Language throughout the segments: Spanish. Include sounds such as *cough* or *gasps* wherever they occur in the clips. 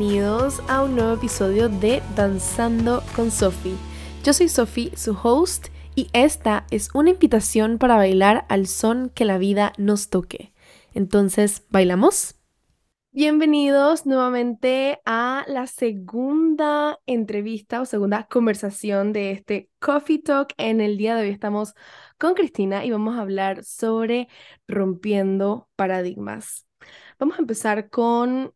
bienvenidos a un nuevo episodio de Danzando con Sophie. Yo soy Sophie, su host, y esta es una invitación para bailar al son que la vida nos toque. Entonces, ¿bailamos? Bienvenidos nuevamente a la segunda entrevista o segunda conversación de este Coffee Talk. En el día de hoy estamos con Cristina y vamos a hablar sobre rompiendo paradigmas. Vamos a empezar con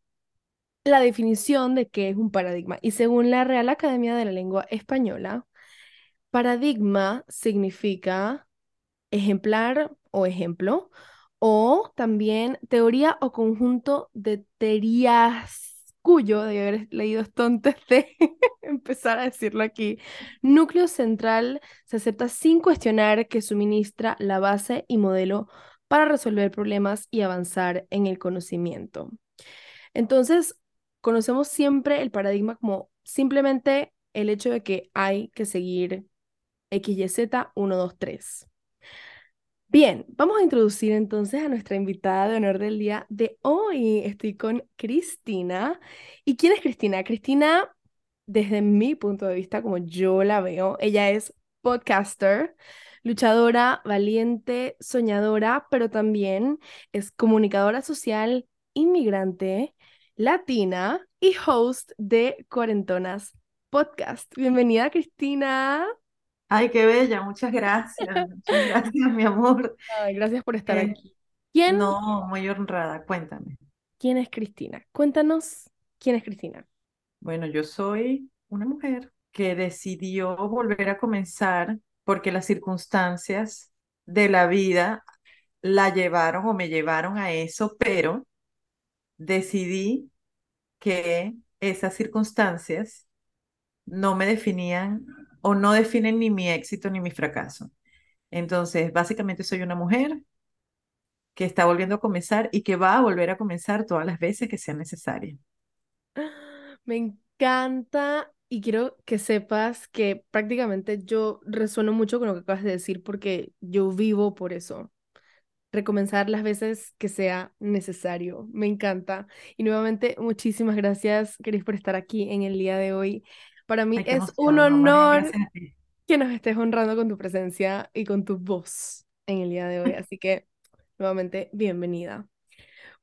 la definición de qué es un paradigma. Y según la Real Academia de la Lengua Española, paradigma significa ejemplar o ejemplo o también teoría o conjunto de teorías cuyo, de haber leído esto antes de *laughs* empezar a decirlo aquí, núcleo central se acepta sin cuestionar que suministra la base y modelo para resolver problemas y avanzar en el conocimiento. Entonces, conocemos siempre el paradigma como simplemente el hecho de que hay que seguir X, Y, Z, 1, 2, 3. Bien, vamos a introducir entonces a nuestra invitada de honor del día de hoy. Estoy con Cristina. ¿Y quién es Cristina? Cristina, desde mi punto de vista, como yo la veo, ella es podcaster, luchadora, valiente, soñadora, pero también es comunicadora social, inmigrante, latina y host de Cuarentonas Podcast. Bienvenida, Cristina. Ay, qué bella, muchas gracias. Muchas *laughs* gracias, mi amor. Ay, gracias por estar Eh, aquí. ¿Quién, no, muy honrada, cuéntame. quién es Cristina? Cuéntanos quién es Cristina. Bueno, yo soy una mujer que decidió volver a comenzar porque las circunstancias de la vida la llevaron o me llevaron a eso, pero decidí que esas circunstancias no me definían o no definen ni mi éxito ni mi fracaso. Entonces, básicamente soy una mujer que está volviendo a comenzar y que va a volver a comenzar todas las veces que sea necesaria. *gasps* Me encanta y quiero que sepas que prácticamente yo resueno mucho con lo que acabas de decir porque yo vivo por eso. Recomenzar las veces que sea necesario. Me encanta. Y nuevamente, muchísimas gracias, Cris, por estar aquí en el día de hoy. Para mí Ay, es un emoción, honor que nos estés honrando con tu presencia y con tu voz en el día de hoy. Así que, nuevamente, bienvenida.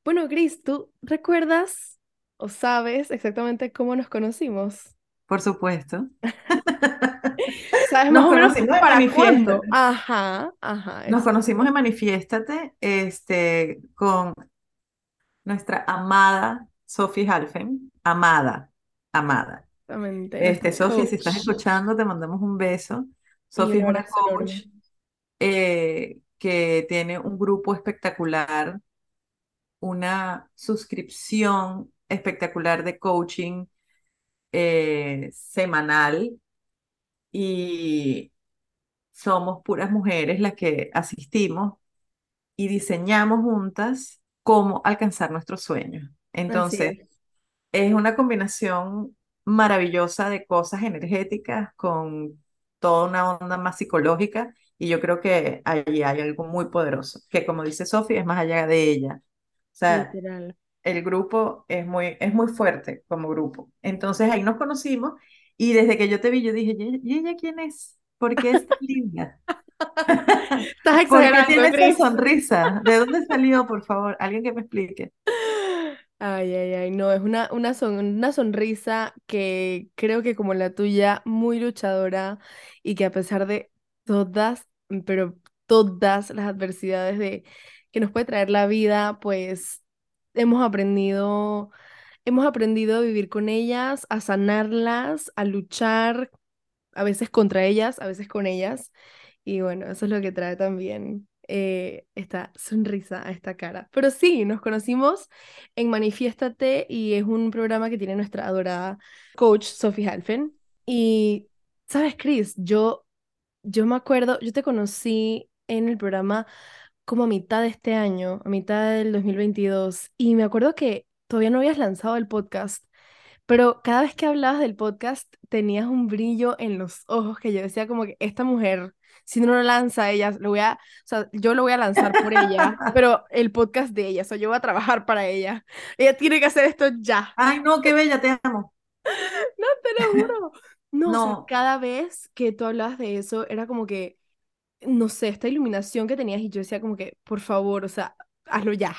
Bueno, Cris, ¿tú recuerdas o sabes exactamente cómo nos conocimos? Por supuesto. *laughs* ¿Sabes más Nos conocimos en para Manifiéstate. Ajá, ajá, Nos es conocimos en Manifiéstate, este, con nuestra amada Sophie Halfen. Amada, amada. exactamente Este, Sophie, si estás escuchando, te mandamos un beso. Sophie es una coach eh, que tiene un grupo espectacular, una suscripción espectacular de coaching eh, semanal y somos puras mujeres las que asistimos y diseñamos juntas cómo alcanzar nuestros sueños. Entonces, es. es una combinación maravillosa de cosas energéticas con toda una onda más psicológica y yo creo que ahí hay algo muy poderoso, que como dice Sofía, es más allá de ella. O sea, Literal. el grupo es muy, es muy fuerte como grupo. Entonces ahí nos conocimos y desde que yo te vi, yo dije, ¿y ella quién es? ¿Por qué es tan linda? *laughs* Estás *laughs* ¿Por qué exagerando, tiene esa sonrisa? ¿De dónde *laughs* salió, por favor? Alguien que me explique. Ay, ay, ay, no, es una, una, son- una sonrisa que creo que como la tuya, muy luchadora y que a pesar de todas, pero todas las adversidades de, que nos puede traer la vida, pues hemos aprendido, hemos aprendido a vivir con ellas, a sanarlas, a luchar, a veces contra ellas, a veces con ellas. Y bueno, eso es lo que trae también eh, esta sonrisa a esta cara. Pero sí, nos conocimos en Manifiéstate y es un programa que tiene nuestra adorada coach Sophie Halfen. Y, ¿sabes, Chris? Yo, yo me acuerdo, yo te conocí en el programa como a mitad de este año, a mitad del 2022, y me acuerdo que todavía no habías lanzado el podcast. Pero cada vez que hablabas del podcast tenías un brillo en los ojos que yo decía como que esta mujer si no lo lanza ella, lo voy a, o sea, yo lo voy a lanzar por ella, *laughs* pero el podcast de ella, o sea, yo voy a trabajar para ella. Ella tiene que hacer esto ya. Ay, no, qué bella, te amo. *laughs* No, te lo juro. No, o sea, cada vez que tú hablabas de eso, era como que, no sé, esta iluminación que tenías y yo decía como que, por favor, o sea, hazlo ya.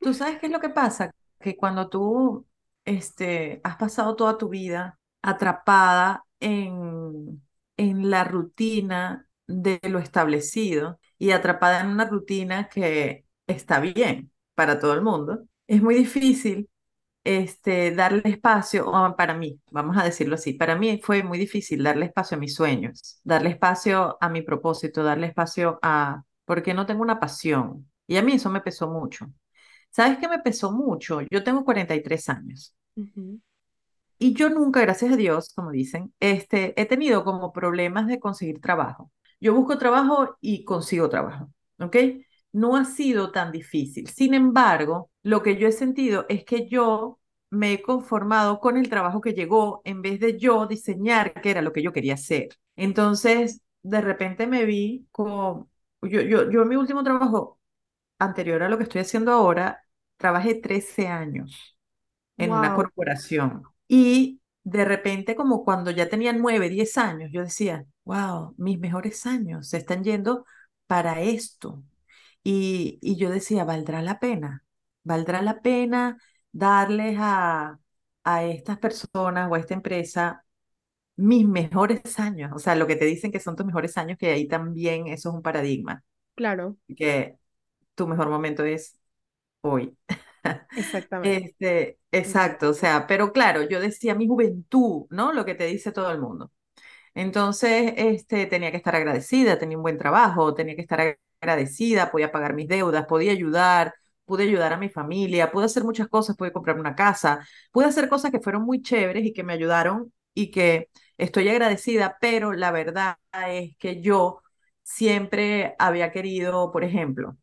¿Tú sabes qué es lo que pasa? Que cuando tú este, has pasado toda tu vida atrapada en, en la rutina de lo establecido y atrapada en una rutina que está bien para todo el mundo, es muy difícil este, darle espacio, o para mí, vamos a decirlo así, para mí fue muy difícil darle espacio a mis sueños, darle espacio a mi propósito, darle espacio a, porque no tengo una pasión. Y a mí eso me pesó mucho. ¿Sabes qué me pesó mucho? Yo tengo 43 años. Y yo nunca, gracias a Dios, como dicen, este, he tenido como problemas de conseguir trabajo. Yo busco trabajo y consigo trabajo, ¿ok? No ha sido tan difícil. Sin embargo, lo que yo he sentido es que yo me he conformado con el trabajo que llegó en vez de yo diseñar qué era lo que yo quería hacer. Entonces, de repente me vi con, yo, yo, yo en mi último trabajo, anterior a lo que estoy haciendo ahora, trabajé 13 años en una corporación. Y de repente, como cuando ya tenía 9, 10 años, yo decía, wow, mis mejores años se están yendo para esto. Y, y yo decía, ¿valdrá la pena? ¿Valdrá la pena darles a, a estas personas o a esta empresa mis mejores años? O sea, lo que te dicen que son tus mejores años, que ahí también eso es un paradigma. Claro. Que tu mejor momento es hoy. *laughs* Exactamente. Este, exacto, o sea, pero claro, yo decía mi juventud, ¿no? Lo que te dice todo el mundo. Entonces, este, tenía que estar agradecida, tenía un buen trabajo, tenía que estar agradecida, podía pagar mis deudas, podía ayudar, pude ayudar a mi familia, pude hacer muchas cosas, pude comprarme una casa, pude hacer cosas que fueron muy chéveres y que me ayudaron y que estoy agradecida, pero la verdad es que yo siempre había querido, por ejemplo,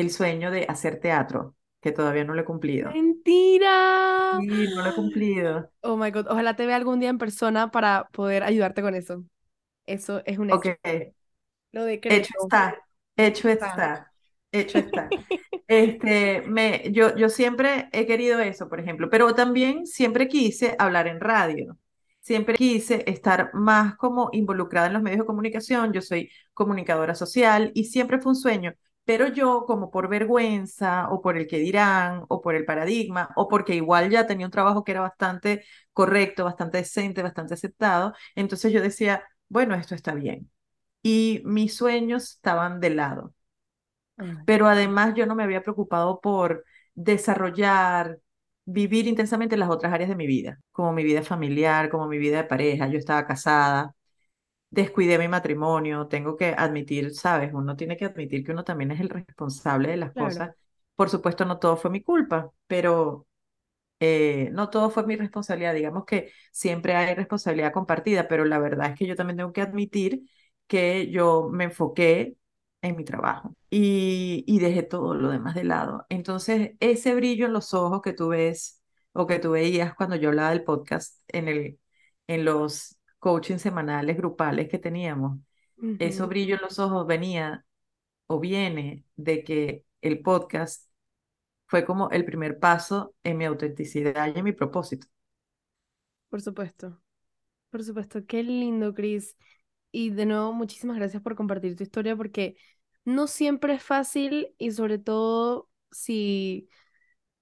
el sueño de hacer teatro, que todavía no lo he cumplido. ¡Mentira! Sí, no lo he cumplido. Oh my God, ojalá te vea algún día en persona para poder ayudarte con eso. Eso es un hecho. Lo Hecho está, hecho está, hecho está. *laughs* Este, me, yo, yo siempre he querido eso, por ejemplo, pero también siempre quise hablar en radio. Siempre quise estar más como involucrada en los medios de comunicación. Yo soy comunicadora social y siempre fue un sueño pero yo como por vergüenza o por el que dirán o por el paradigma o porque igual ya tenía un trabajo que era bastante correcto, bastante decente, bastante aceptado, entonces yo decía, bueno, esto está bien. Y mis sueños estaban de lado. Pero además yo no me había preocupado por desarrollar, vivir intensamente las otras áreas de mi vida, como mi vida familiar, como mi vida de pareja. Yo estaba casada, descuidé mi matrimonio, tengo que admitir, sabes, uno tiene que admitir que uno también es el responsable de las cosas. Por supuesto, no todo fue mi culpa, pero eh, no todo fue mi responsabilidad. Digamos que siempre hay responsabilidad compartida, pero la verdad es que yo también tengo que admitir que yo me enfoqué en mi trabajo y, y dejé todo lo demás de lado. Entonces, ese brillo en los ojos que tú ves o que tú veías cuando yo hablaba del podcast en, el, en los coaching semanales, grupales que teníamos, eso brillo en los ojos venía o viene de que el podcast fue como el primer paso en mi autenticidad y en mi propósito. Por supuesto, por supuesto, qué lindo, Chris. Y de nuevo, muchísimas gracias por compartir tu historia porque no siempre es fácil y sobre todo si,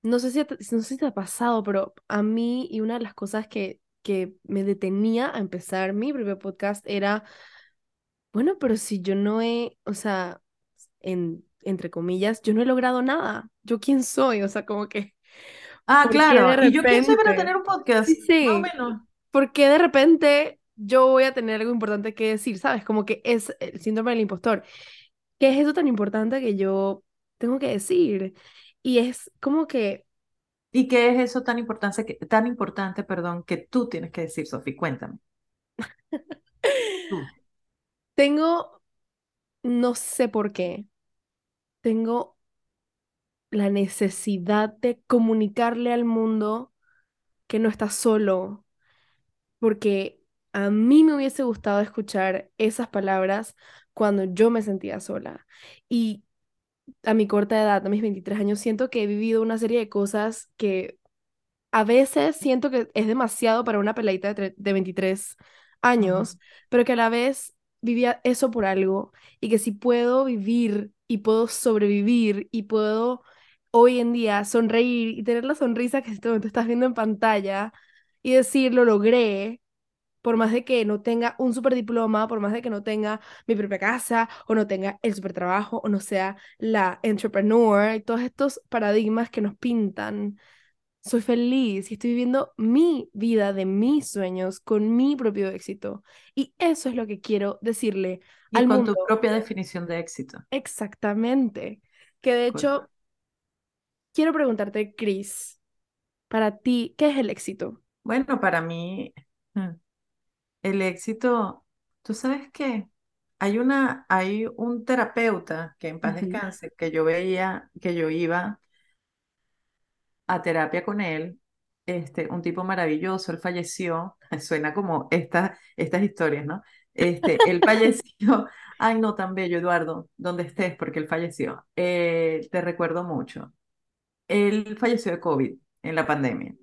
no sé si, no sé si te ha pasado, pero a mí y una de las cosas que que me detenía a empezar mi propio podcast era, bueno, pero si yo no he, o sea, en, entre comillas, yo no he logrado nada, ¿yo quién soy? O sea, como que... Ah, claro, y yo quién soy para tener un podcast, sí, más o menos. ¿Por qué de repente yo voy a tener algo importante que decir? ¿Sabes? Como que es el síndrome del impostor. ¿Qué es eso tan importante que yo tengo que decir? Y es como que ¿Y qué es eso tan importante, que, tan importante perdón, que tú tienes que decir, Sofi? Cuéntame. *laughs* Tengo, no sé por qué, tengo la necesidad de comunicarle al mundo que no está solo, porque a mí me hubiese gustado escuchar esas palabras cuando yo me sentía sola. Y a mi corta edad, a mis 23 años, siento que he vivido una serie de cosas que a veces siento que es demasiado para una peladita de, de 23 años, pero que a la vez vivía eso por algo y que si puedo vivir y puedo sobrevivir y puedo hoy en día sonreír y tener la sonrisa que en este momento estás viendo en pantalla y decir lo logré, por más de que no tenga un super diploma, por más de que no tenga mi propia casa o no tenga el super trabajo o no sea la entrepreneur y todos estos paradigmas que nos pintan soy feliz y estoy viviendo mi vida de mis sueños con mi propio éxito. Y eso es lo que quiero decirle y al con mundo. tu propia definición de éxito. Exactamente. Que de hecho, quiero preguntarte, Chris, para ti, ¿qué es el éxito? Bueno, para mí, mm, el éxito, tú sabes qué, hay una, hay un terapeuta que en paz descanse, que yo veía, que yo iba a terapia con él, este, un tipo maravilloso, él falleció, *laughs* suena como esta, estas historias, ¿no? Este, él *laughs* falleció, ay no, tan bello, Eduardo, donde estés, porque él falleció, eh, te recuerdo mucho. Él falleció de COVID en la pandemia.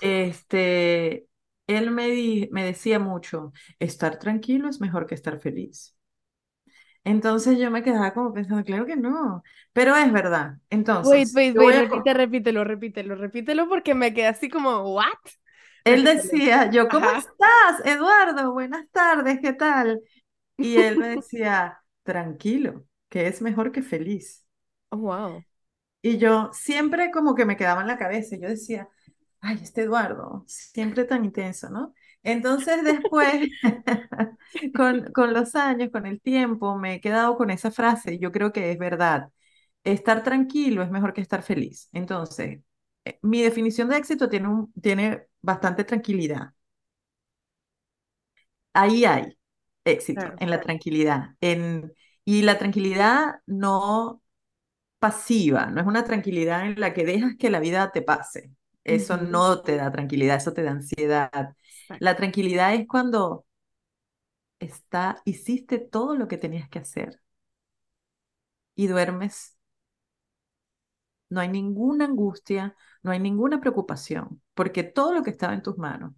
Este, él me, me decía mucho, estar tranquilo es mejor que estar feliz. Entonces yo me quedaba como pensando, claro que no, pero es verdad. Entonces, wait, wait, wait, repite, repítelo, repítelo, repítelo porque me quedé así como, ¿what? Él decía, yo, ¿cómo estás, Eduardo? Buenas tardes, ¿qué tal? Y él me *laughs* decía, tranquilo, que es mejor que feliz. Oh, wow. Y yo siempre como que me quedaba en la cabeza, yo decía, ay, este Eduardo, siempre tan intenso, ¿no? *laughs* Entonces después, *laughs* con, con los años, con el tiempo, me he quedado con esa frase yo creo que es verdad. Estar tranquilo es mejor que estar feliz. Entonces, eh, mi definición de éxito tiene, un, tiene bastante tranquilidad. Ahí hay éxito, en la tranquilidad. En, y la tranquilidad no pasiva, no es una tranquilidad en la que dejas que la vida te pase. Eso no te da tranquilidad, eso te da ansiedad. La tranquilidad es cuando está, hiciste todo lo que tenías que hacer y duermes. No hay ninguna angustia, no hay ninguna preocupación, porque todo lo que estaba en tus manos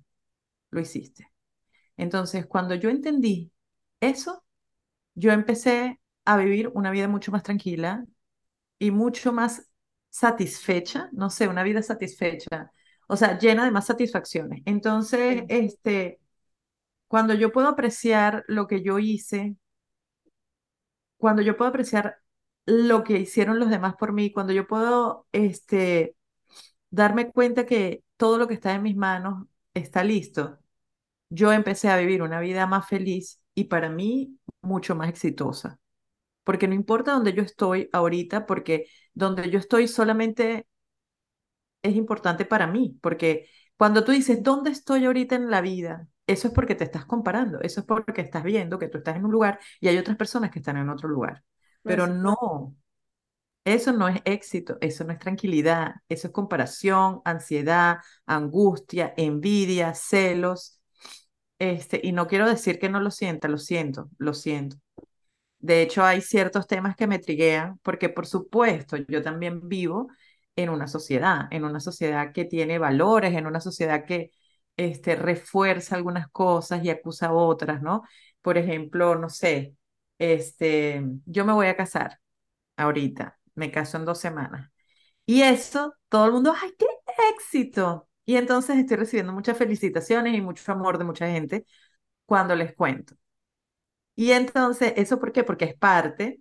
lo hiciste. Entonces, cuando yo entendí eso, yo empecé a vivir una vida mucho más tranquila y mucho más satisfecha, no sé, una vida satisfecha, o sea, llena de más satisfacciones. Entonces, este, cuando yo puedo apreciar lo que yo hice, cuando yo puedo apreciar lo que hicieron los demás por mí, cuando yo puedo, este, darme cuenta que todo lo que está en mis manos está listo, yo empecé a vivir una vida más feliz y para mí mucho más exitosa porque no importa dónde yo estoy ahorita, porque donde yo estoy solamente es importante para mí, porque cuando tú dices, ¿dónde estoy ahorita en la vida? Eso es porque te estás comparando, eso es porque estás viendo que tú estás en un lugar y hay otras personas que están en otro lugar. Pero no, eso no es éxito, eso no es tranquilidad, eso es comparación, ansiedad, angustia, envidia, celos. Este, y no quiero decir que no lo sienta, lo siento, lo siento. De hecho, hay ciertos temas que me triguean porque, por supuesto, yo también vivo en una sociedad, en una sociedad que tiene valores, en una sociedad que este, refuerza algunas cosas y acusa otras, ¿no? Por ejemplo, no sé, este, yo me voy a casar ahorita, me caso en dos semanas. Y eso, todo el mundo, ¡ay, qué éxito! Y entonces estoy recibiendo muchas felicitaciones y mucho amor de mucha gente cuando les cuento. Y entonces, ¿eso por qué? Porque es parte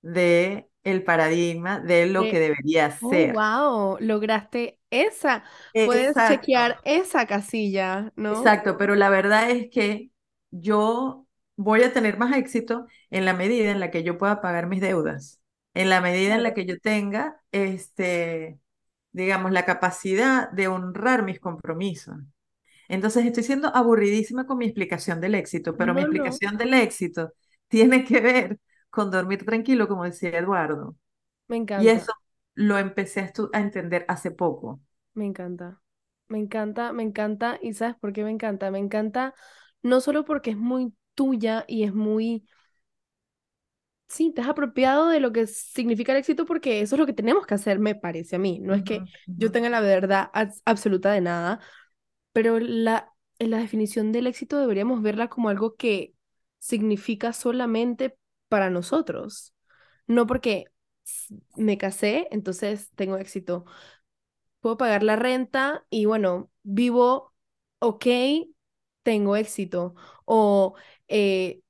de el paradigma de lo que debería oh, ser. wow, lograste esa. Puedes chequear esa casilla, ¿no? Exacto, pero la verdad es que yo voy a tener más éxito en la medida en la que yo pueda pagar mis deudas, en la medida en la que yo tenga, este, digamos, la capacidad de honrar mis compromisos. Entonces estoy siendo aburridísima con mi explicación del éxito, pero mi explicación del éxito tiene que ver con dormir tranquilo, como decía Eduardo. Me encanta. Y eso lo empecé a, a entender hace poco. Me encanta. Me encanta, me encanta. ¿Y sabes por qué me encanta? Me encanta no solo porque es muy tuya y es muy, sí, te has apropiado de lo que significa el éxito porque eso es lo que tenemos que hacer, me parece a mí. No es que yo tenga la verdad abs- absoluta de nada, pero la, en la definición del éxito deberíamos verla como algo que significa solamente para nosotros. No porque me casé, entonces tengo éxito. Puedo pagar la renta y bueno, vivo ok, tengo éxito. O eh,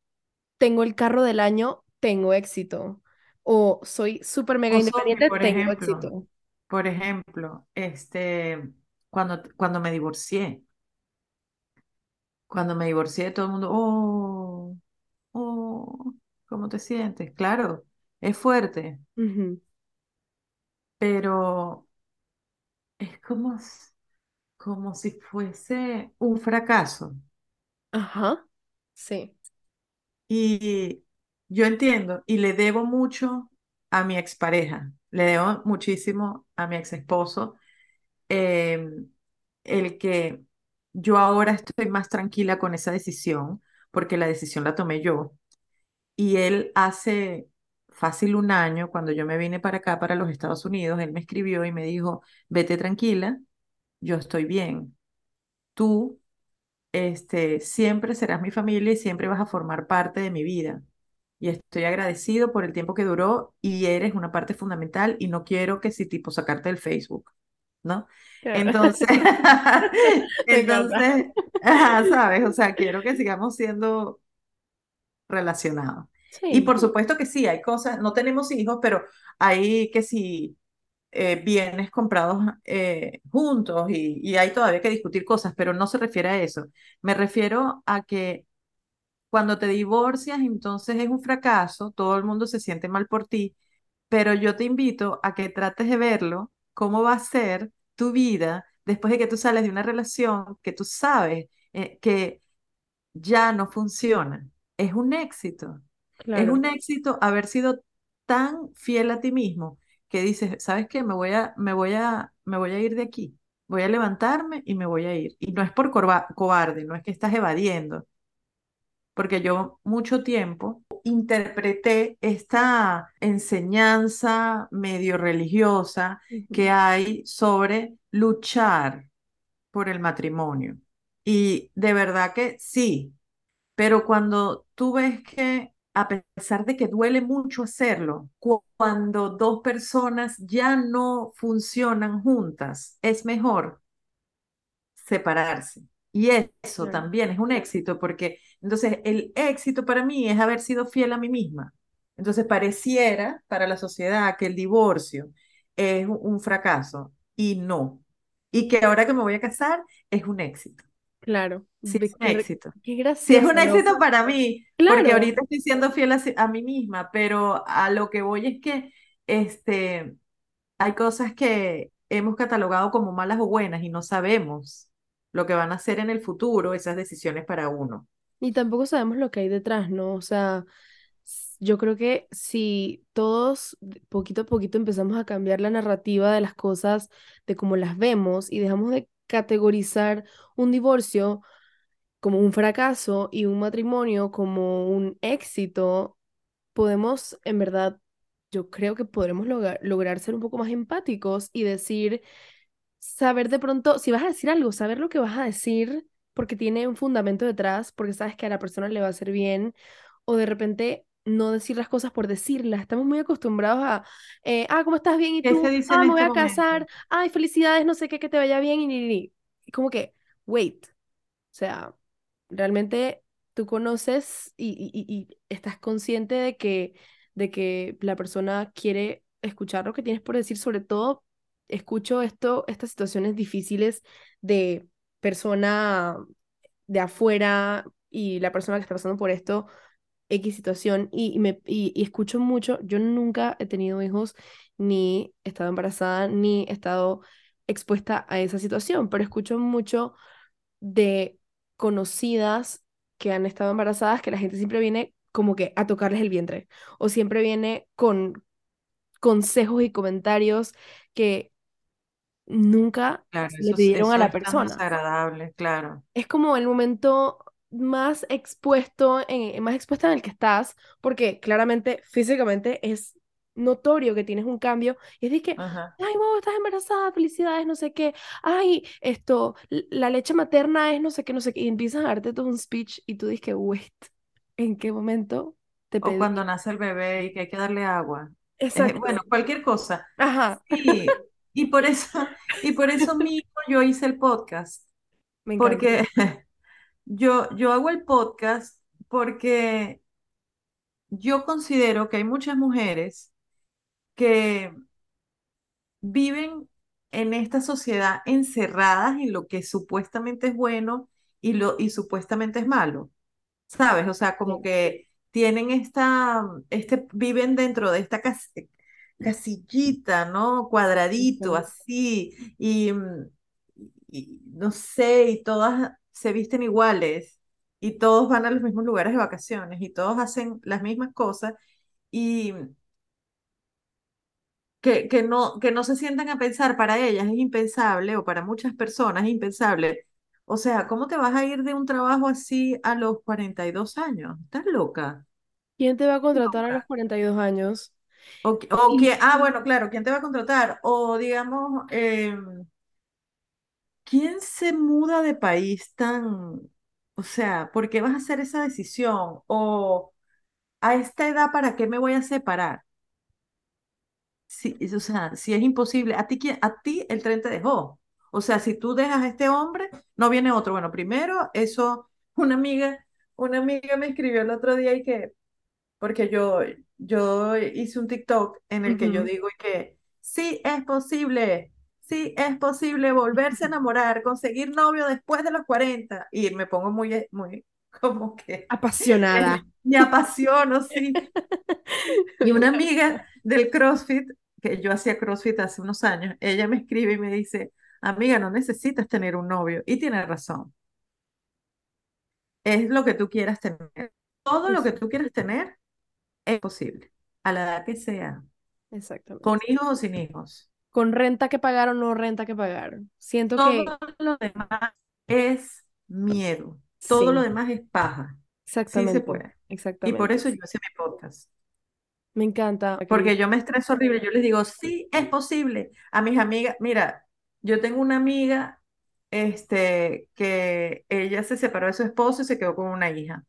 tengo el carro del año, tengo éxito. O soy súper mega O independiente, tengo ejemplo, éxito. por ejemplo, este, cuando, cuando me divorcié, cuando me divorcié, todo el mundo, oh, oh, ¿cómo te sientes? Claro, es fuerte, pero es como, como si fuese un fracaso. Ajá, sí. Y yo entiendo, y le debo mucho a mi expareja, le debo muchísimo a mi ex esposo eh, el que yo ahora estoy más tranquila con esa decisión, porque la decisión la tomé yo. Y él hace fácil un año, cuando yo me vine para acá, para los Estados Unidos, él me escribió y me dijo, vete tranquila, yo estoy bien. Tú, este, siempre serás mi familia y siempre vas a formar parte de mi vida. Y estoy agradecido por el tiempo que duró y eres una parte fundamental y no quiero que si tipo sacarte del Facebook. ¿No? Claro. Entonces, *laughs* *laughs* entonces, ajá, ¿sabes? O sea, quiero que sigamos siendo relacionados. Y por supuesto que sí, hay cosas, no tenemos hijos, pero hay que sí, eh, bienes comprados eh, juntos y, y hay todavía que discutir cosas, pero no se refiere a eso. Me refiero a que cuando te divorcias, entonces es un fracaso, todo el mundo se siente mal por ti, pero yo te invito a que trates de verlo, cómo va a ser tu vida después de que tú sales de una relación que tú sabes eh, que ya no funciona. Es un éxito. Es un éxito haber sido tan fiel a ti mismo que dices, ¿sabes qué? Me voy a, me voy a, me voy a ir de aquí. Voy a levantarme y me voy a ir. Y no es por cobarde, no es que estás evadiendo, porque yo mucho tiempo interpreté esta enseñanza medio religiosa que hay sobre luchar por el matrimonio. Y de verdad que sí, pero cuando tú ves que a pesar de que duele mucho hacerlo, cu- cuando dos personas ya no funcionan juntas, es mejor separarse. Y eso también es un éxito, porque entonces el éxito para mí es haber sido fiel a mí misma. Entonces pareciera para la sociedad que el divorcio es un fracaso y no. Y que ahora que me voy a casar es un éxito. Claro. Sí, es un éxito. qué Sí, es un gracioso, éxito para mí, porque Claro. ahorita estoy siendo fiel a, a mí misma, pero a lo que voy es que este, hay cosas que hemos catalogado como malas o buenas y no sabemos lo que van a hacer en el futuro esas decisiones para uno. Y tampoco sabemos lo que hay detrás, ¿no? O sea, yo creo que si todos poquito a poquito empezamos a cambiar la narrativa de las cosas, de cómo las vemos y dejamos de categorizar un divorcio como un fracaso y un matrimonio como un éxito, podemos, en verdad, yo creo que podremos logra- lograr ser un poco más empáticos y decir saber de pronto, si vas a decir algo, saber lo que vas a decir porque tiene un fundamento detrás, porque sabes que a la persona le va a hacer bien, o de repente no decir las cosas por decirlas. Estamos muy acostumbrados a, eh, ah, ¿cómo estás bien? ¿Y ¿Qué se tú? Ah, me voy este a casar, ay, felicidades, no sé qué, que te vaya bien, y, ni, ni, ni. Y como que, wait, o sea, realmente tú conoces y, y, y y estás consciente de que, de que la persona quiere escuchar lo que tienes por decir, sobre todo escucho esto, estas situaciones difíciles de persona de afuera y la persona que está pasando por esto, X situación, y, me, y escucho mucho, yo nunca he tenido hijos, ni he estado embarazada, ni he estado expuesta a esa situación, pero escucho mucho de conocidas que han estado embarazadas que la gente siempre viene como que a tocarles el vientre, o siempre viene con consejos y comentarios que nunca Claro, le eso, pidieron a la es persona. desagradable, claro. Es como el momento, más expuesto, en, más expuesta en el que estás, porque claramente físicamente es notorio que tienes un cambio y es de que, Ajá. ay, wow, estás embarazada, felicidades, no sé qué, ay, esto, la leche materna es no sé qué, no sé qué, y empiezas a darte todo un speech y tú dices que, wait, ¿en qué momento te O pedí? cuando nace el bebé y que hay que darle agua. Eh, bueno, Exacto. cualquier cosa. Ajá, Sí, y por eso, y por eso mismo yo hice el podcast, me porque *laughs* yo, yo hago el podcast porque yo considero que hay muchas mujeres que viven en esta sociedad encerradas en lo que supuestamente es bueno y lo y supuestamente es malo. ¿Sabes? O sea, como que tienen esta, este, viven dentro de esta casillita, ¿no? Cuadradito, así, y, mm, y no sé, y todas se visten iguales, y todos van a los mismos lugares de vacaciones, y todos hacen las mismas cosas, y que, que no, que no se sientan a pensar, para ellas es impensable, o para muchas personas es impensable. O sea, ¿cómo te vas a ir de un trabajo así a los 42 años? ¿Estás loca? ¿Quién te va a contratar a los loca. 42 años? O, o que, ah, bueno, claro, ¿quién te va a contratar? O digamos, em, ¿quién se muda de país tan, o sea, ¿por qué vas a hacer esa decisión? O a esta edad, ¿para qué me voy a separar? Si, o sea, si es imposible, ¿a ti, quién- a ti el tren te dejó? O sea, si tú dejas a este hombre, no viene otro. Bueno, primero, eso, una amiga, una amiga me escribió el otro día y que porque yo, yo hice un TikTok en el que yo digo que sí es posible, sí es posible volverse a *laughs* enamorar, conseguir novio después de los 40 y me pongo muy, muy *laughs* como que apasionada. *laughs* me apasiono, sí. Y una amiga del CrossFit, que yo hacía CrossFit hace unos años, ella me escribe y me dice, amiga, no necesitas tener un novio. Y tiene razón, es lo que tú quieras tener. Todo lo que tú quieras tener es posible, a la edad que sea. con exactamente. hijos o sin hijos. Con renta que pagar o no renta que pagar. Siento Todo que lo demás es miedo, todo lo demás es paja. Sí se exactamente, puede. Y por exactamente. eso yo hice mi podcast. Me encanta, Porque yo me estreso horrible. Yo les digo, sí, es posible. A mis amigas, mira, yo tengo una amiga este, que ella se separó de su esposo y se quedó con una hija.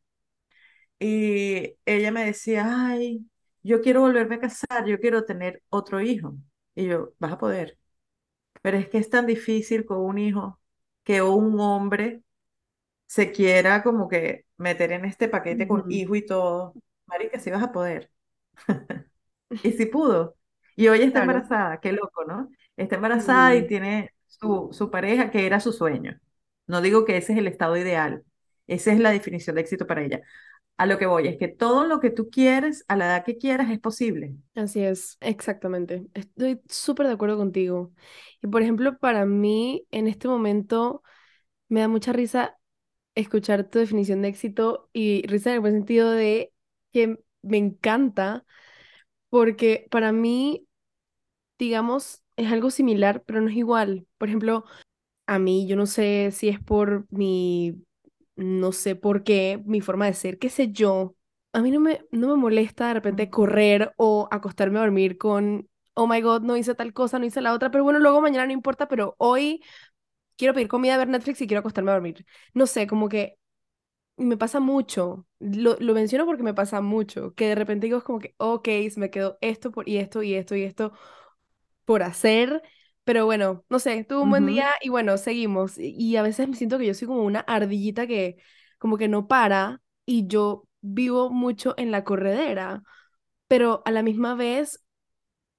Y ella me decía, ay, yo quiero volverme a casar, yo quiero tener otro hijo. Y yo, vas a poder. Pero es que es tan difícil con un hijo que un hombre se quiera como que meter en este paquete con hijo y todo. Marica, sí vas a poder. *laughs* Y sí pudo. Y hoy está Claro, embarazada, qué loco, ¿no? Está embarazada y tiene su, su pareja que era su sueño. No digo que ese es el estado ideal. Esa es la definición de éxito para ella. A lo que voy es que todo lo que tú quieres, a la edad que quieras, es posible. así es, exactamente. Estoy súper de acuerdo contigo. Y por ejemplo, para mí, en este momento, me da mucha risa escuchar tu definición de éxito y risa en el buen sentido de que me encanta, porque para mí, digamos, es algo similar, pero no es igual. Por ejemplo, a mí, yo no sé si es por mi, no sé por qué, mi forma de ser, qué sé yo. A mí no me, no me molesta de repente correr o acostarme a dormir con, oh my God, no hice tal cosa, no hice la otra, pero bueno, luego mañana no importa, pero hoy quiero pedir comida, ver Netflix y quiero acostarme a dormir. No sé, como que me pasa mucho. Lo, lo menciono porque me pasa mucho, que de repente digo es como que, ok, se me quedó esto por, y esto y esto y esto por hacer, pero bueno, no sé, tuve un buen día y bueno, seguimos. Y, y a veces me siento que yo soy como una ardillita que como que no para y yo vivo mucho en la corredera, pero a la misma vez,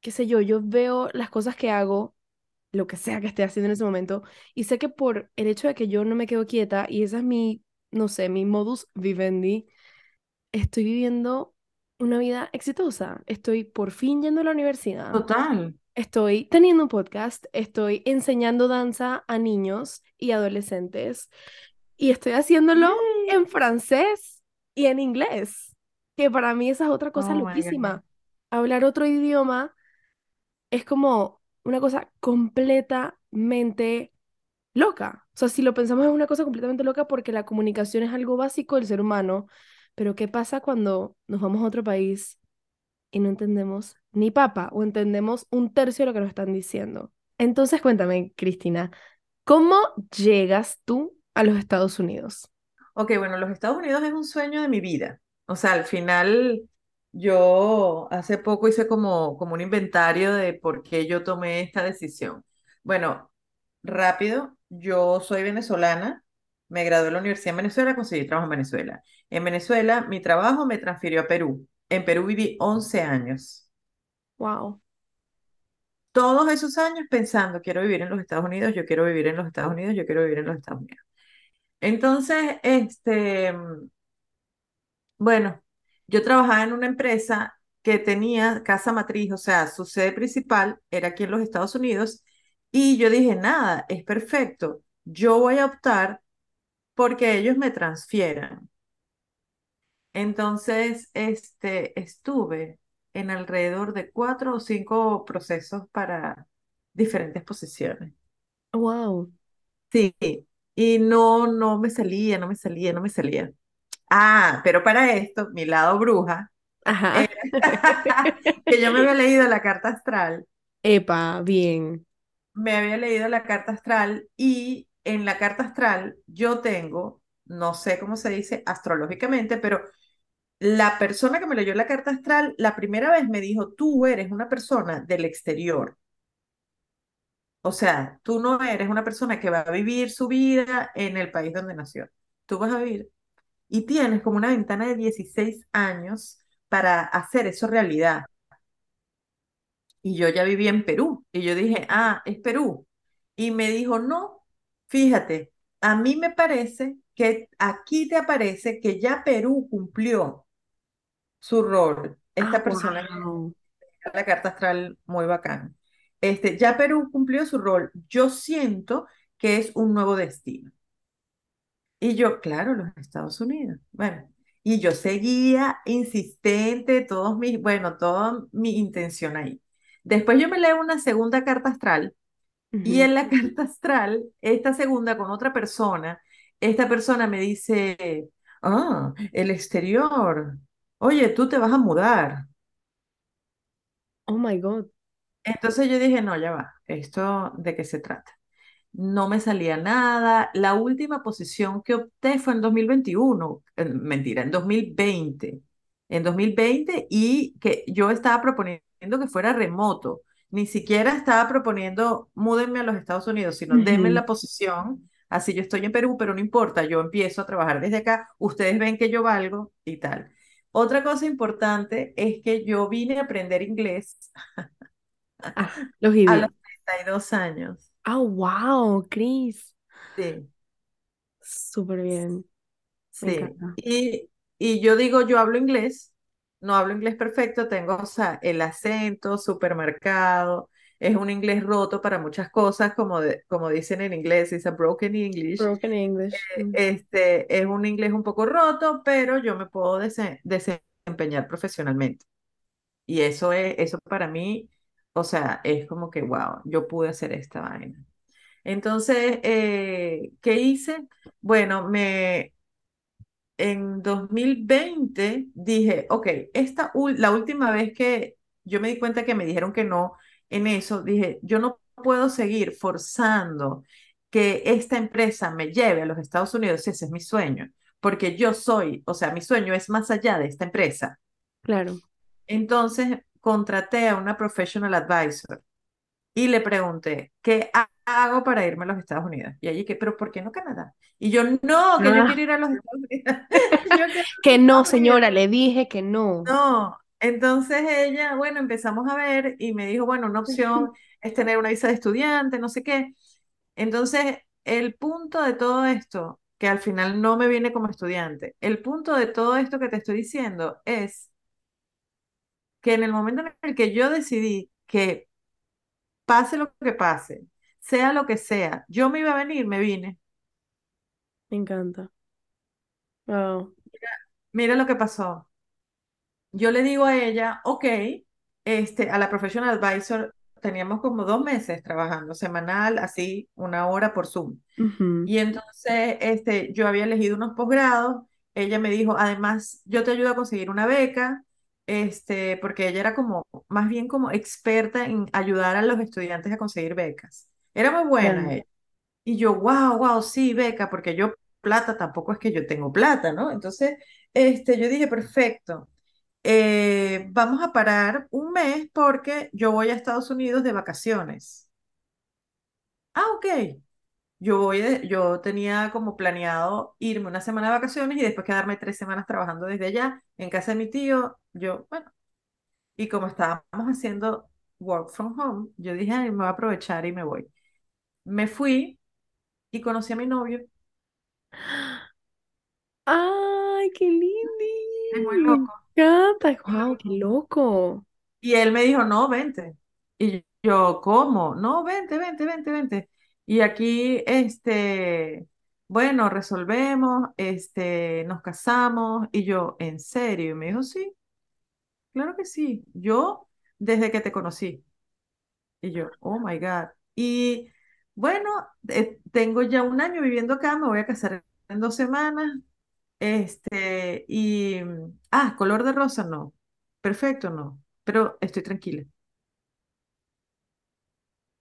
qué sé yo, yo veo las cosas que hago, lo que sea que esté haciendo en ese momento, y sé que por el hecho de que yo no me quedo quieta y esa es mi, no sé, mi modus vivendi, estoy viviendo una vida exitosa. Estoy por fin yendo a la universidad Total. Estoy teniendo un podcast, estoy enseñando danza a niños y adolescentes y estoy haciéndolo en francés y en inglés, que para mí esa es otra cosa Oh loquísima. Hablar otro idioma es como una cosa completamente loca. O sea, si lo pensamos es una cosa completamente loca porque la comunicación es algo básico del ser humano. Pero ¿qué pasa cuando nos vamos a otro país y no entendemos ni papa o entendemos un tercio de lo que nos están diciendo? Entonces cuéntame, Cristina, ¿cómo llegas tú a los Estados Unidos? Ok, bueno, los Estados Unidos es un sueño de mi vida. O sea, al final yo hace poco hice como, como un inventario de por qué yo tomé esta decisión. Bueno, rápido, yo soy venezolana, me gradué en la universidad en Venezuela, conseguí trabajo en Venezuela. En Venezuela mi trabajo me transfirió a Perú. En Perú viví 11 años. Wow. Todos esos años pensando, quiero vivir en los Estados Unidos, yo quiero vivir en los Estados Unidos, yo quiero vivir en los Estados Unidos. Entonces, este, bueno, yo trabajaba en una empresa que tenía casa matriz, o sea, su sede principal era aquí en los Estados Unidos, y yo dije, nada, es perfecto, yo voy a optar porque ellos me transfieran. Entonces, este, estuve en alrededor de cuatro o cinco procesos para diferentes posiciones. Wow. Sí, y no, no me salía, no me salía, no me salía. Ah, pero para esto, mi lado bruja, Ajá. era *laughs* que yo me había leído la carta astral, Epa, bien. me había leído la carta astral y en la carta astral yo tengo, no sé cómo se dice astrológicamente, pero la persona que me leyó la carta astral la primera vez me dijo, tú eres una persona del exterior. O sea, tú no eres una persona que va a vivir su vida en el país donde nació. Tú vas a vivir y tienes como una ventana de 16 años para hacer eso realidad. Y yo ya viví en Perú y yo dije, ah, es Perú. Y me dijo, no, fíjate, a mí me parece que aquí te aparece que ya Perú cumplió su rol. Ah, Esta persona, wow. la carta astral, muy bacán. Este, ya Perú cumplió su rol. Yo siento que es un nuevo destino. Y yo, claro, los Estados Unidos. Bueno, y yo seguía insistente, todos mis, bueno, toda mi intención ahí. Después yo me leo una segunda carta astral y en la *laughs* carta astral, esta segunda con otra persona, esta persona me dice, ah, el exterior. Oye, tú te vas a mudar. Oh my God. Entonces yo dije, no, ya va, ¿esto de qué se trata? No me salía nada. La última posición que opté fue en 2021, eh, mentira, en 2020. En 2020 y que yo estaba proponiendo que fuera remoto. Ni siquiera estaba proponiendo múdenme a los Estados Unidos, sino denme Ujú. la posición. Así yo estoy en Perú, pero no importa, yo empiezo a trabajar desde acá. Ustedes ven que yo valgo y tal. Otra cosa importante es que yo vine a aprender inglés Ah, *laughs* los a los idiomas. 32 años. Ah, wow, Chris. Sí. Súper bien. Me Sí, y, y yo digo, yo hablo inglés, no hablo inglés perfecto, tengo, o sea, el acento supermercado, es un inglés roto para muchas cosas, como, de- como dicen en inglés, it's a broken English. Broken English. Eh, Mm, Este, es un inglés un poco roto, pero yo me puedo dese- desempeñar profesionalmente. Y eso es, eso para mí, o sea, es como que, wow, yo pude hacer esta vaina. Entonces, eh, ¿qué hice? Bueno, me, en 2020 dije, ok, esta, la última vez que yo me di cuenta que me dijeron que no en eso, dije, yo no puedo seguir forzando que esta empresa me lleve a los Estados Unidos, ese es mi sueño, porque yo soy, o sea, mi sueño es más allá de esta empresa. Claro. Entonces, contraté a una professional advisor y le pregunté, ¿qué ha- hago para irme a los Estados Unidos? Y allí que, pero ¿por qué no Canadá? Y yo, no, que yo quiero Ah, ir a los Estados Unidos. *laughs* Yo quiero que no, señora, le dije que no. No. Entonces ella, bueno, empezamos a ver y me dijo, bueno, una opción *laughs* es tener una visa de estudiante, no sé qué. Entonces, el punto de todo esto, que al final no me viene como estudiante, el punto de todo esto que te estoy diciendo es que en el momento en el que yo decidí que pase lo que pase, sea lo que sea, yo me iba a venir, me vine. Me encanta. Wow. Mira lo que pasó. Yo le digo a ella, ok, este, a la professional advisor teníamos como dos meses trabajando semanal, así una hora por Zoom. Ujú. Y entonces este, yo había elegido unos posgrados, ella me dijo, además, yo te ayudo a conseguir una beca, este, porque ella era como, más bien como experta en ayudar a los estudiantes a conseguir becas. Era muy buena ella. Y yo, wow, wow, sí, beca, porque yo plata tampoco es que yo tengo plata, ¿no? Entonces, este, yo dije, perfecto, eh, vamos a parar un mes porque yo voy a Estados Unidos de vacaciones. Ah, ok. Yo voy de- yo tenía como planeado irme una semana de vacaciones y después quedarme tres semanas trabajando desde allá en casa de mi tío. Yo, bueno, y como estábamos haciendo work from home, yo dije, "Ay, me voy a aprovechar y me voy. Me fui y conocí a mi novio. *gasps* ¡Ay, qué lindo! Es muy loco. Encanta. ¡Wow, qué loco! Y él me dijo, no, vente. Y yo, ¿cómo? No, vente, vente, vente, vente. Y aquí, este, bueno, resolvemos, este, nos casamos. Y yo, ¿en serio? Y me dijo, sí, claro que sí. Yo, desde que te conocí. Y yo, oh my God. Y bueno, eh, tengo ya un año viviendo acá, me voy a casar en dos semanas. Este, y, ah, color de rosa, no. Perfecto, no. Pero estoy tranquila.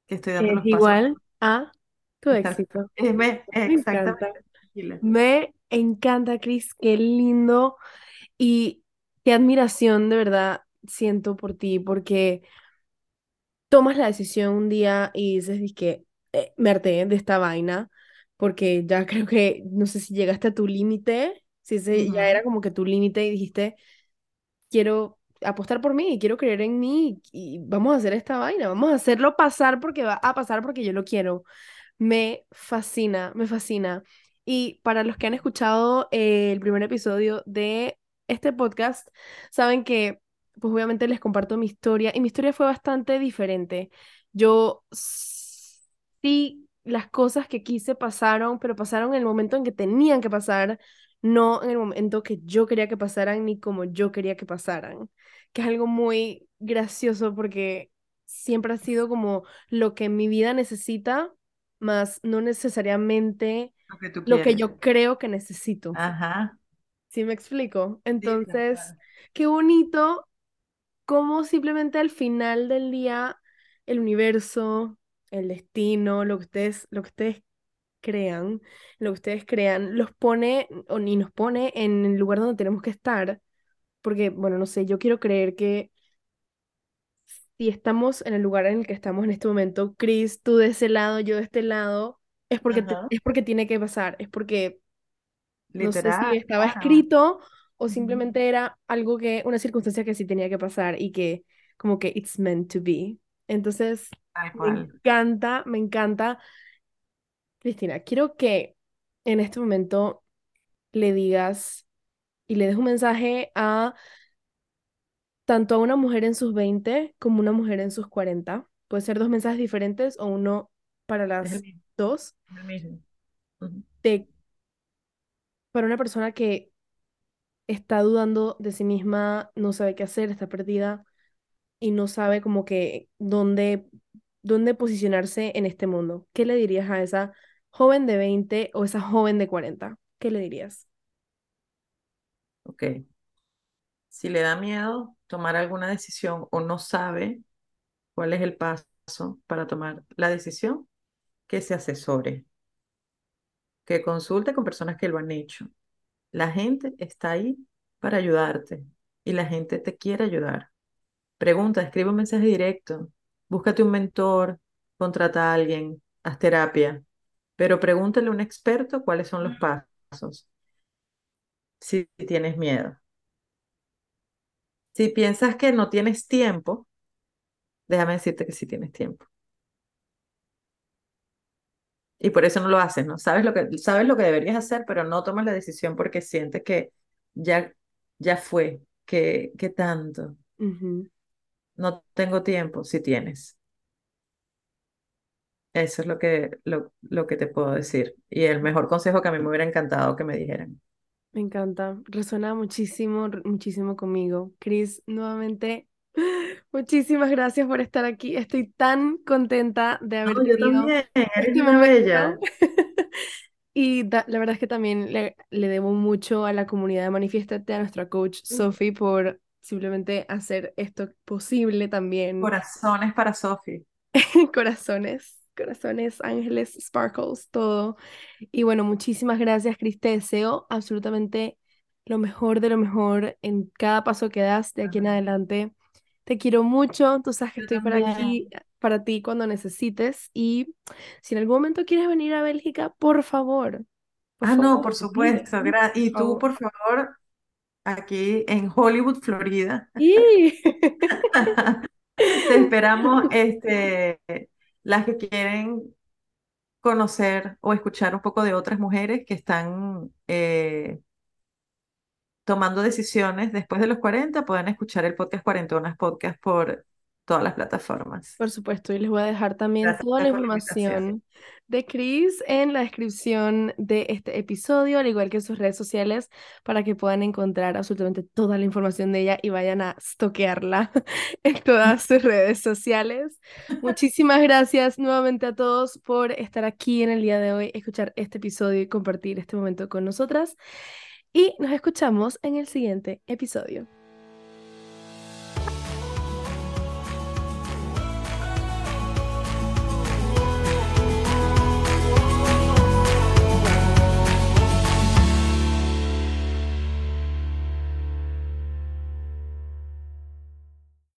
que estoy dando Es los pasos. igual a tu éxito. eh, me- *laughs* Me encanta. exactamente, tranquila. Me encanta, Cris. Qué lindo y qué admiración de verdad siento por ti, porque tomas la decisión un día y dices, que me harté de esta vaina, porque ya creo que, no sé si llegaste a tu límite, si ese ya era como que tu límite y dijiste, quiero apostar por mí, quiero creer en mí y vamos a hacer esta vaina, vamos a hacerlo pasar porque va a pasar porque yo lo quiero. Me fascina, me fascina. Y para los que han escuchado eh, el primer episodio de este podcast, saben que, pues obviamente les comparto mi historia y mi historia fue bastante diferente. Yo sí, las cosas que quise pasaron, pero pasaron en el momento en que tenían que pasar, no en el momento que yo quería que pasaran ni como yo quería que pasaran, que es algo muy gracioso porque siempre ha sido como lo que mi vida necesita más no necesariamente Lo que tú lo que yo creo que necesito. Ajá, ¿Sí me explico? sí, Entonces, claro. qué bonito cómo simplemente al final del día el universo, el destino, lo que ustedes, lo que ustedes crean, lo que ustedes crean, los pone o ni nos pone en el lugar donde tenemos que estar. Porque, bueno, no sé, yo quiero creer que si estamos en el lugar en el que estamos en este momento, Chris, tú de ese lado, yo de este lado, es porque, te- es porque tiene que pasar, es porque no sé si estaba escrito o simplemente era algo que, una circunstancia que sí tenía que pasar y que como que it's meant to be. Entonces, me encanta, me encanta. Cristina, quiero que en este momento le digas y le des un mensaje a tanto a una mujer en sus 20 como una mujer en sus 40. Puede ser dos mensajes diferentes o uno para las dos. De, para una persona que está dudando de sí misma, no sabe qué hacer, está perdida y no sabe como que dónde, dónde posicionarse en este mundo. ¿Qué le dirías a esa joven de 20 o esa joven de 40? ¿Qué le dirías? Ok. Si le da miedo tomar alguna decisión o no sabe cuál es el paso para tomar la decisión, que se asesore, que consulte con personas que lo han hecho. La gente está ahí para ayudarte y la gente te quiere ayudar. Pregunta, escribe un mensaje directo, búscate un mentor, contrata a alguien, haz terapia, pero pregúntale a un experto cuáles son los pasos si tienes miedo. Si piensas que no tienes tiempo, déjame decirte que sí tienes tiempo. Y por eso no lo haces, ¿no? Sabes lo que, sabes lo que deberías hacer, pero no tomas la decisión porque sientes que ya, ya fue, que, que tanto. No tengo tiempo, si tienes. Eso es lo que, lo, lo que te puedo decir. Y el mejor consejo que a mí me hubiera encantado que me dijeran. Me encanta, resuena muchísimo, muchísimo conmigo. Chris, nuevamente, *gasps* Muchísimas gracias por estar aquí. Estoy tan contenta de haber No, yo tenido también, eres este una bella. *laughs* Y da- la verdad es que también le, le debo mucho a la comunidad de Manifiéstate, a nuestra coach Sophie, por simplemente hacer esto posible también. Corazones para Sofi. *laughs* Corazones, corazones, ángeles, sparkles, todo. Y bueno, muchísimas gracias, Cris. Te deseo absolutamente lo mejor de lo mejor en cada paso que das de aquí en adelante. Te quiero mucho. Tú sabes que estoy por aquí para ti cuando necesites. Y si en algún momento quieres venir a Bélgica, por favor, por Ah, no, por supuesto. Y tú, por favor, aquí en Hollywood, Florida. Y *laughs* Te esperamos, este, las que quieren conocer o escuchar un poco de otras mujeres que están eh, tomando decisiones después de los 40, pueden escuchar el podcast Cuarentonas Podcast por todas las plataformas. Por supuesto, y les voy a dejar también Gracias toda la información de Chris en la descripción de este episodio, al igual que sus redes sociales, para que puedan encontrar absolutamente toda la información de ella y vayan a stalkearla *laughs* en todas sus redes sociales. Muchísimas gracias nuevamente a todos por estar aquí en el día de hoy, escuchar este episodio y compartir este momento con nosotras. Y nos escuchamos en el siguiente episodio.